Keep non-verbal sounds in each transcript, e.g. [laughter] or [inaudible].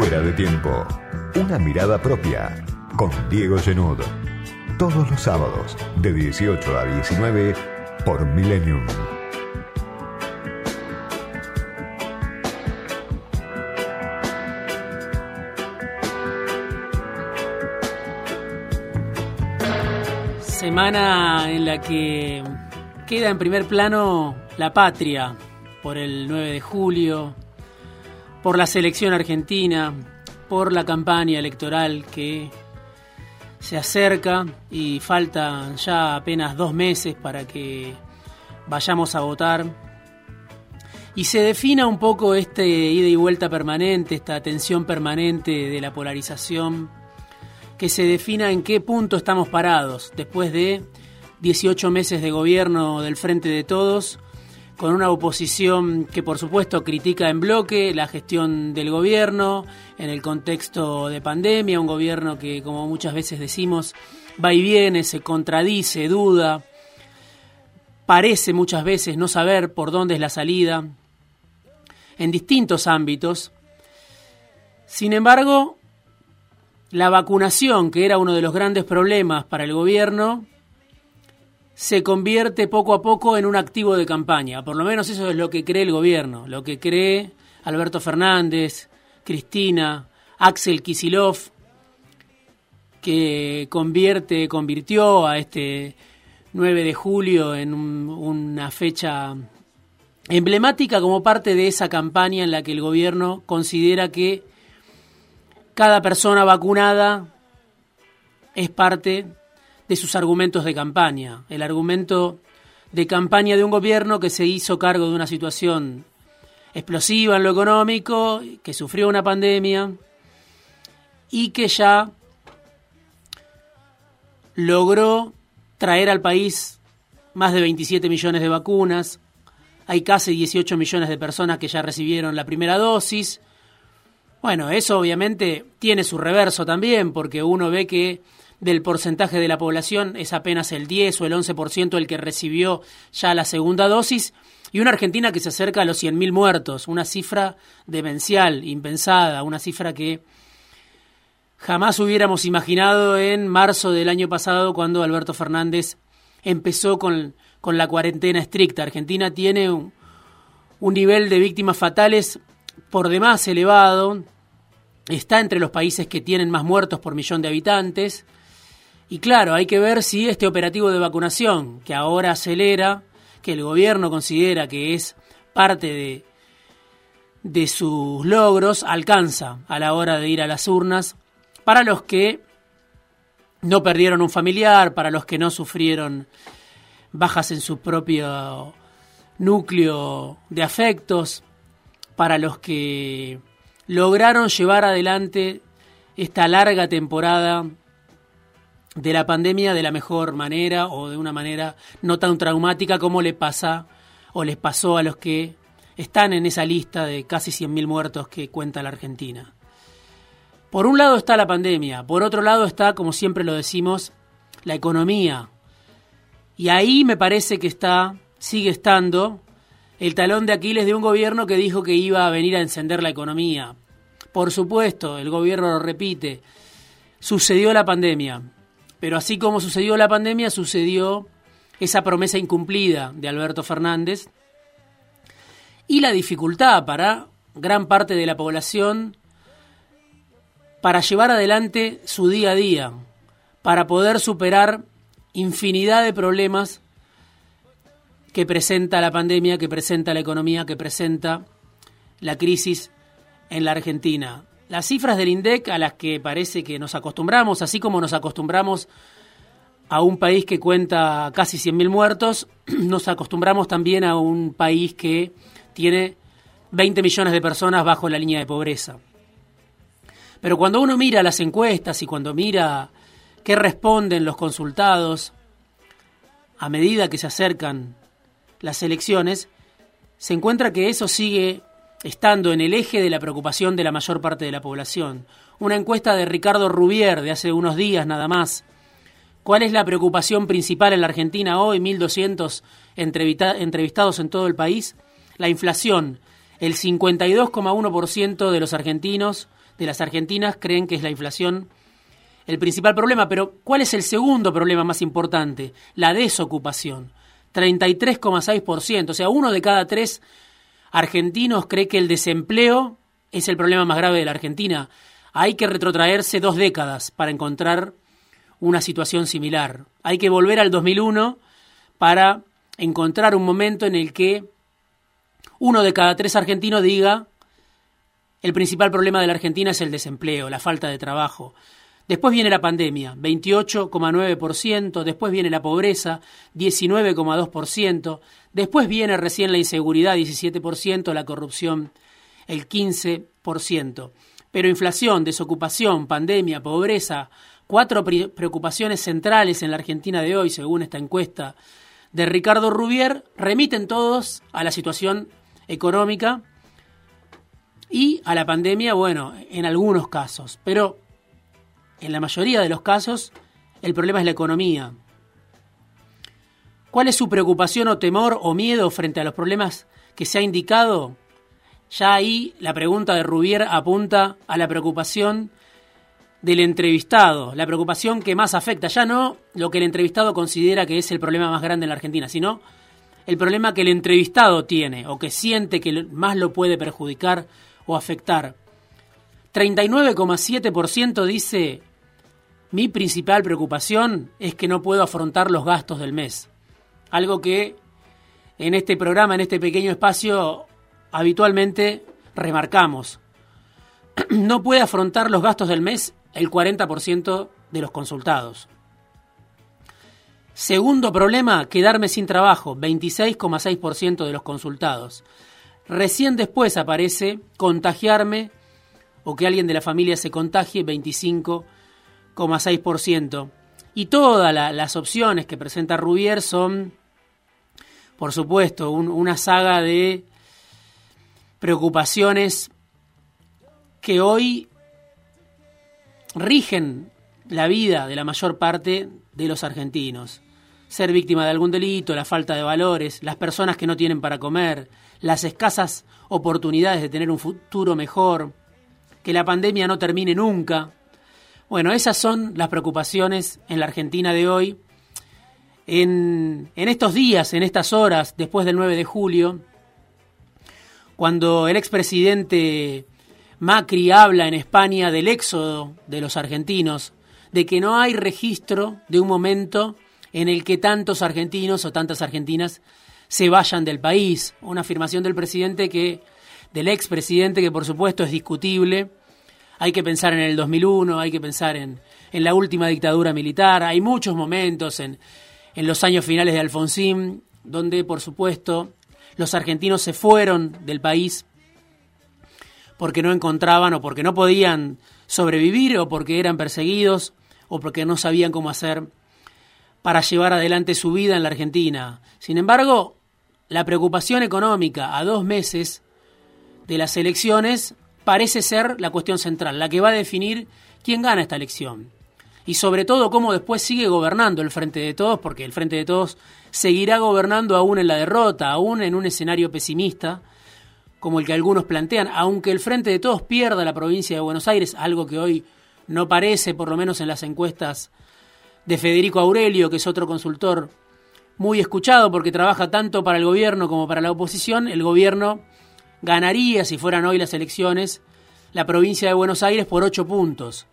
Fuera de tiempo. Una mirada propia. Con Diego Genud. Todos los sábados, de 18 a 19, por Millennium. Semana en la que queda en primer plano la patria por el 9 de julio, por la selección argentina, por la campaña electoral que se acerca y faltan ya apenas dos meses para que vayamos a votar. Y se defina un poco este ida y vuelta permanente, esta tensión permanente de la polarización, que se defina en qué punto estamos parados después de 18 meses de gobierno del Frente de Todos, con una oposición que por supuesto critica en bloque la gestión del gobierno en el contexto de pandemia, un gobierno que como muchas veces decimos va y viene, se contradice, duda, parece muchas veces no saber por dónde es la salida en distintos ámbitos. Sin embargo, la vacunación, que era uno de los grandes problemas para el gobierno, se convierte poco a poco en un activo de campaña. Por lo menos eso es lo que cree el gobierno, lo que cree Alberto Fernández, Cristina, Axel Kisilov, que convierte, convirtió a este 9 de julio en una fecha emblemática como parte de esa campaña en la que el gobierno considera que cada persona vacunada es parte de sus argumentos de campaña. El argumento de campaña de un gobierno que se hizo cargo de una situación explosiva en lo económico, que sufrió una pandemia y que ya logró traer al país más de 27 millones de vacunas. Hay casi 18 millones de personas que ya recibieron la primera dosis. Bueno, eso obviamente tiene su reverso también, porque uno ve que del porcentaje de la población. Es apenas el 10 o el 11% el que recibió ya la segunda dosis, y una Argentina que se acerca a los 100.000 muertos, una cifra demencial, impensada, una cifra que jamás hubiéramos imaginado en marzo del año pasado cuando Alberto Fernández empezó con, con la cuarentena estricta. Argentina tiene un, un nivel de víctimas fatales por demás elevado, está entre los países que tienen más muertos por millón de habitantes, y claro, hay que ver si este operativo de vacunación, que ahora acelera, que el gobierno considera que es parte de, de sus logros, alcanza a la hora de ir a las urnas para los que no perdieron un familiar, para los que no sufrieron bajas en su propio núcleo de afectos, para los que lograron llevar adelante esta larga temporada de la pandemia de la mejor manera o de una manera no tan traumática como le pasa o les pasó a los que están en esa lista de casi 100.000 muertos que cuenta la Argentina. Por un lado está la pandemia, por otro lado está, como siempre lo decimos, la economía. Y ahí me parece que está, sigue estando, el talón de Aquiles de un gobierno que dijo que iba a venir a encender la economía. Por supuesto, el gobierno lo repite, sucedió la pandemia, pero así como sucedió la pandemia, sucedió esa promesa incumplida de Alberto Fernández y la dificultad para gran parte de la población para llevar adelante su día a día, para poder superar infinidad de problemas que presenta la pandemia, que presenta la economía, que presenta la crisis en la Argentina. Las cifras del INDEC a las que parece que nos acostumbramos, así como nos acostumbramos a un país que cuenta casi 100.000 muertos, [clears throat] nos acostumbramos también a un país que tiene 20 millones de personas bajo la línea de pobreza. Pero cuando uno mira las encuestas y cuando mira qué responden los consultados a medida que se acercan las elecciones, se encuentra que eso sigue estando en el eje de la preocupación de la mayor parte de la población. Una encuesta de Ricardo Rubier de hace unos días nada más. ¿Cuál es la preocupación principal en la Argentina hoy? 1.200 entrevistados en todo el país. La inflación. El 52,1% de los argentinos de las argentinas creen que es la inflación el principal problema. Pero ¿cuál es el segundo problema más importante? La desocupación. 33,6%. O sea, uno de cada tres argentinos cree que el desempleo es el problema más grave de la Argentina. Hay que retrotraerse dos décadas para encontrar una situación similar. Hay que volver al 2001 para encontrar un momento en el que uno de cada tres argentinos diga el principal problema de la Argentina es el desempleo, la falta de trabajo. Después viene la pandemia, 28,9%, después viene la pobreza, 19,2%, después viene recién la inseguridad, 17%, la corrupción, el 15%. Pero inflación, desocupación, pandemia, pobreza, cuatro preocupaciones centrales en la Argentina de hoy, según esta encuesta de Ricardo Rubier, remiten todos a la situación económica y a la pandemia, bueno, en algunos casos. Pero en la mayoría de los casos, el problema es la economía. ¿Cuál es su preocupación o temor o miedo frente a los problemas que se ha indicado? Ya ahí la pregunta de Rubier apunta a la preocupación del entrevistado, la preocupación que más afecta, ya no lo que el entrevistado considera que es el problema más grande en la Argentina, sino el problema que el entrevistado tiene o que siente que más lo puede perjudicar o afectar. 39,7% dice mi principal preocupación es que no puedo afrontar los gastos del mes. Algo que en este programa, en este pequeño espacio, habitualmente remarcamos. [clears throat] No puede afrontar los gastos del mes el 40% de los consultados. Segundo problema, quedarme sin trabajo, 26,6% de los consultados. Recién después aparece contagiarme o que alguien de la familia se contagie, 25%. Y todas las opciones que presenta Rubier son, por supuesto, una saga de preocupaciones que hoy rigen la vida de la mayor parte de los argentinos. Ser víctima de algún delito, la falta de valores, las personas que no tienen para comer, las escasas oportunidades de tener un futuro mejor, que la pandemia no termine nunca, bueno, esas son las preocupaciones en la Argentina de hoy. En, estos días, en estas horas, después del 9 de julio, cuando el expresidente Macri habla en España del éxodo de los argentinos, de que no hay registro de un momento en el que tantos argentinos o tantas argentinas se vayan del país. Una afirmación del presidente que, del expresidente que por supuesto es discutible, hay que pensar en el 2001, hay que pensar en, la última dictadura militar, hay muchos momentos en, en los años finales de Alfonsín, donde por supuesto los argentinos se fueron del país porque no encontraban o porque no podían sobrevivir o porque eran perseguidos o porque no sabían cómo hacer para llevar adelante su vida en la Argentina. Sin embargo, la preocupación económica a dos meses de las elecciones parece ser la cuestión central, la que va a definir quién gana esta elección. Y sobre todo cómo después sigue gobernando el Frente de Todos, porque el Frente de Todos seguirá gobernando aún en la derrota, aún en un escenario pesimista, como el que algunos plantean, aunque el Frente de Todos pierda la provincia de Buenos Aires, algo que hoy no parece, por lo menos en las encuestas de Federico Aurelio, que es otro consultor muy escuchado porque trabaja tanto para el gobierno como para la oposición, el gobierno ganaría, si fueran hoy las elecciones, la provincia de Buenos Aires por ocho puntos,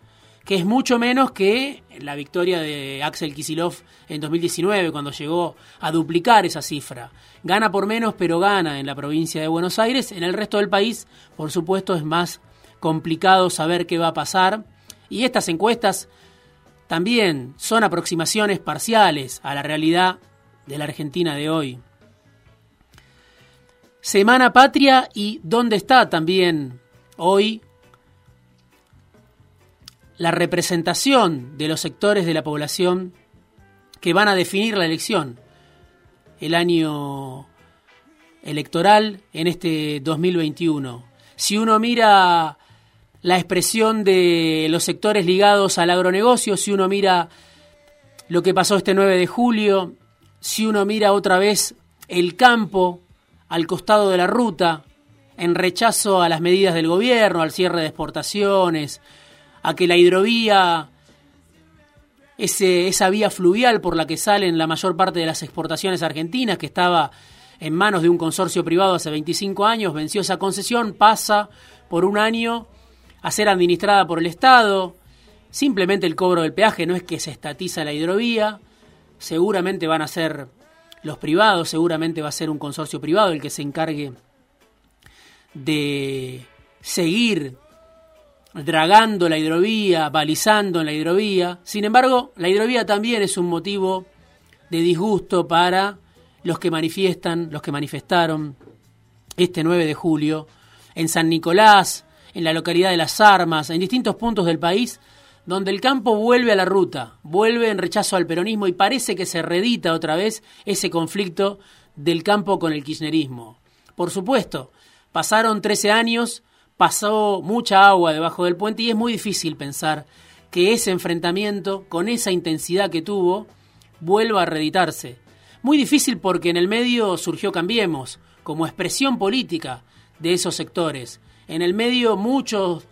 que es mucho menos que la victoria de Axel Kisilov en 2019, cuando llegó a duplicar esa cifra. Gana por menos, pero gana en la provincia de Buenos Aires. En el resto del país, por supuesto, es más complicado saber qué va a pasar. Y estas encuestas también son aproximaciones parciales a la realidad de la Argentina de hoy. Semana Patria y dónde está también hoy la representación de los sectores de la población que van a definir la elección, el año electoral en este 2021. Si uno mira la expresión de los sectores ligados al agronegocio, si uno mira lo que pasó este 9 de julio, si uno mira otra vez el campo al costado de la ruta, en rechazo a las medidas del gobierno, al cierre de exportaciones, a que la hidrovía, ese, esa vía fluvial por la que salen la mayor parte de las exportaciones argentinas, que estaba en manos de un consorcio privado hace 25 años, venció esa concesión, pasa por un año a ser administrada por el Estado. Simplemente el cobro del peaje no es que se estatiza la hidrovía, seguramente van a ser los privados, seguramente va a ser un consorcio privado el que se encargue de seguir dragando la hidrovía, balizando en la hidrovía. Sin embargo, la hidrovía también es un motivo de disgusto para los que manifiestan, los que manifestaron este 9 de julio en San Nicolás, en la localidad de Las Armas, en distintos puntos del país, donde el campo vuelve a la ruta, vuelve en rechazo al peronismo y parece que se redita otra vez ese conflicto del campo con el kirchnerismo. Por supuesto, pasaron 13 años, pasó mucha agua debajo del puente y es muy difícil pensar que ese enfrentamiento, con esa intensidad que tuvo, vuelva a reeditarse. Muy difícil porque en el medio surgió Cambiemos, como expresión política de esos sectores. En el medio muchos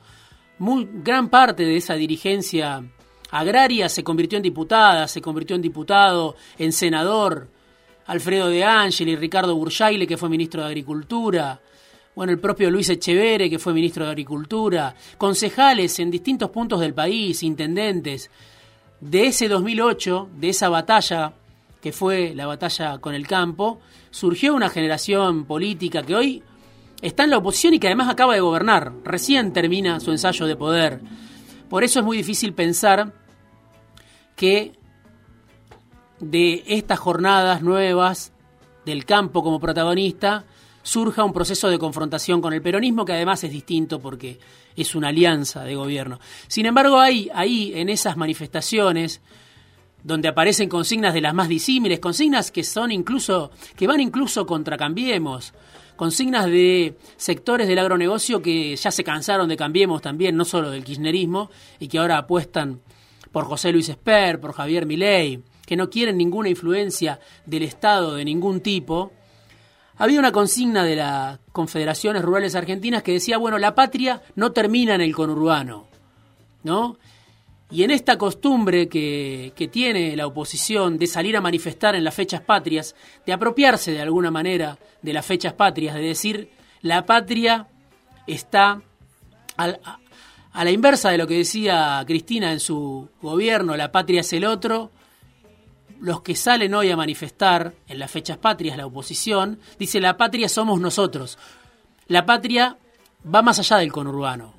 muy, gran parte de esa dirigencia agraria se convirtió en diputada, se convirtió en diputado, en senador. Alfredo de Ángel Ricardo Burjaile, que fue ministro de Agricultura. Bueno, el propio Luis Echevere, que fue ministro de Agricultura. Concejales en distintos puntos del país, intendentes. De ese 2008, de esa batalla que fue la batalla con el campo, surgió una generación política que hoy está en la oposición y que además acaba de gobernar. Recién termina su ensayo de poder. Por eso es muy difícil pensar que de estas jornadas nuevas del campo como protagonista surja un proceso de confrontación con el peronismo que además es distinto porque es una alianza de gobierno. Sin embargo, hay ahí en esas manifestaciones donde aparecen consignas de las más disímiles, consignas que son incluso que van incluso contra Cambiemos, consignas de sectores del agronegocio que ya se cansaron de Cambiemos también, no solo del kirchnerismo, y que ahora apuestan por José Luis Esper, por Javier Milei, que no quieren ninguna influencia del Estado de ningún tipo. Había una consigna de las confederaciones rurales argentinas que decía, bueno, la patria no termina en el conurbano, ¿no? Y en esta costumbre que, que, tiene la oposición de salir a manifestar en las fechas patrias, de apropiarse de alguna manera de las fechas patrias, de decir la patria está a, a la inversa de lo que decía Cristina en su gobierno, la patria es el otro, los que salen hoy a manifestar en las fechas patrias, la oposición, dice la patria somos nosotros. La patria va más allá del conurbano.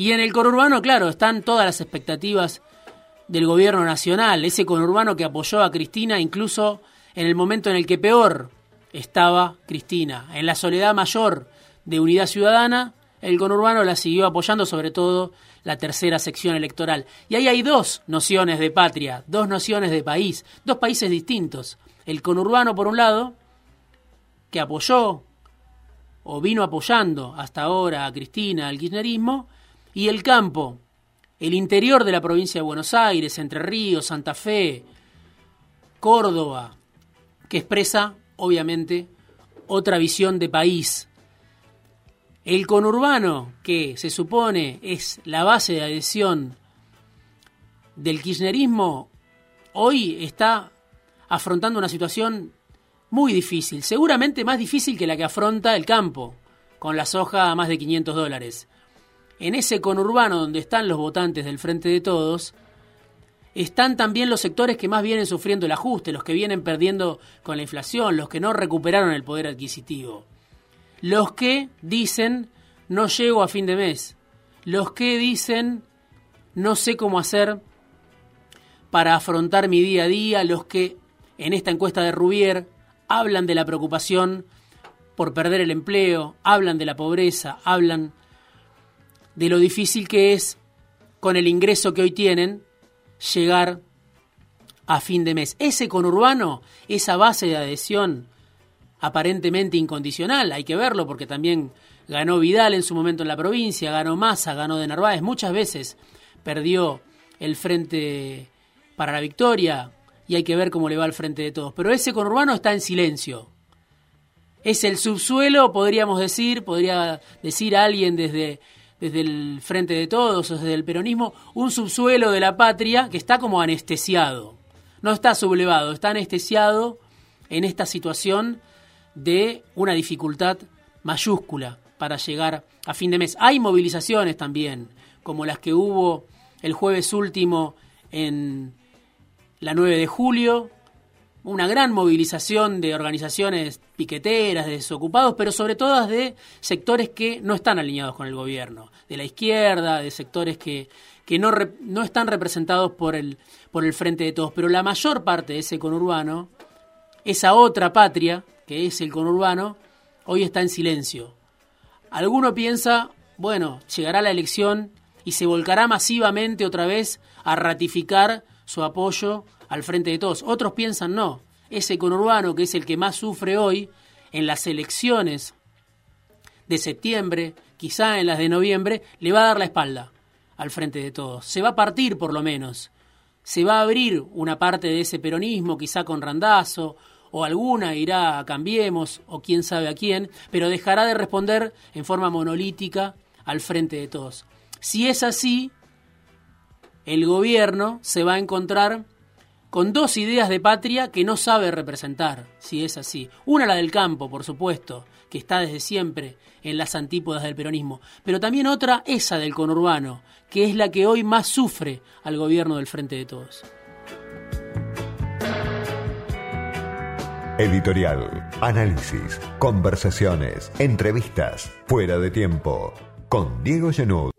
Y en el conurbano, claro, están todas las expectativas del gobierno nacional, ese conurbano que apoyó a Cristina incluso en el momento en el que peor estaba Cristina. En la soledad mayor de Unidad Ciudadana, el conurbano la siguió apoyando, sobre todo la tercera sección electoral. Y ahí hay dos nociones de patria, dos nociones de país, dos países distintos. El conurbano, por un lado, que apoyó o vino apoyando hasta ahora a Cristina, al kirchnerismo, y el campo, el interior de la provincia de Buenos Aires, Entre Ríos, Santa Fe, Córdoba, que expresa, obviamente, otra visión de país. El conurbano, que se supone es la base de adhesión del kirchnerismo, hoy está afrontando una situación muy difícil, seguramente más difícil que la que afronta el campo, con la soja a más de 500 dólares en ese conurbano donde están los votantes del Frente de Todos, están también los sectores que más vienen sufriendo el ajuste, los que vienen perdiendo con la inflación, los que no recuperaron el poder adquisitivo, los que dicen no llego a fin de mes, los que dicen no sé cómo hacer para afrontar mi día a día, los que en esta encuesta de Rubier hablan de la preocupación por perder el empleo, hablan de la pobreza, hablan de lo difícil que es, con el ingreso que hoy tienen, llegar a fin de mes. Ese conurbano, esa base de adhesión aparentemente incondicional, hay que verlo porque también ganó Vidal en su momento en la provincia, ganó Massa, ganó de Narváez, muchas veces perdió el frente para la victoria y hay que ver cómo le va al frente de todos. Pero ese conurbano está en silencio. Es el subsuelo, podríamos decir, podría decir alguien desde, desde el Frente de Todos desde el peronismo, un subsuelo de la patria que está como anestesiado. No está sublevado, está anestesiado en esta situación de una dificultad mayúscula para llegar a fin de mes. Hay movilizaciones también, como las que hubo el jueves último en la 9 de julio, una gran movilización de organizaciones piqueteras, de desocupados, pero sobre todo de sectores que no están alineados con el gobierno, de la izquierda, de sectores que, que no, no están representados por el, por el Frente de Todos. Pero la mayor parte de ese conurbano, esa otra patria, que es el conurbano, hoy está en silencio. Alguno piensa, bueno, llegará la elección y se volcará masivamente otra vez a ratificar su apoyo al frente de todos. Otros piensan no. Ese conurbano, que es el que más sufre hoy, en las elecciones de septiembre, quizá en las de noviembre, le va a dar la espalda al frente de todos. Se va a partir por lo menos. Se va a abrir una parte de ese peronismo, quizá con Randazo, o alguna irá a Cambiemos, o quién sabe a quién, pero dejará de responder en forma monolítica al frente de todos. Si es así, el gobierno se va a encontrar con dos ideas de patria que no sabe representar, si es así. Una la del campo, por supuesto, que está desde siempre en las antípodas del peronismo, pero también otra, esa del conurbano, que es la que hoy más sufre al gobierno del Frente de Todos. Editorial, análisis, conversaciones, entrevistas, fuera de tiempo, con Diego Genud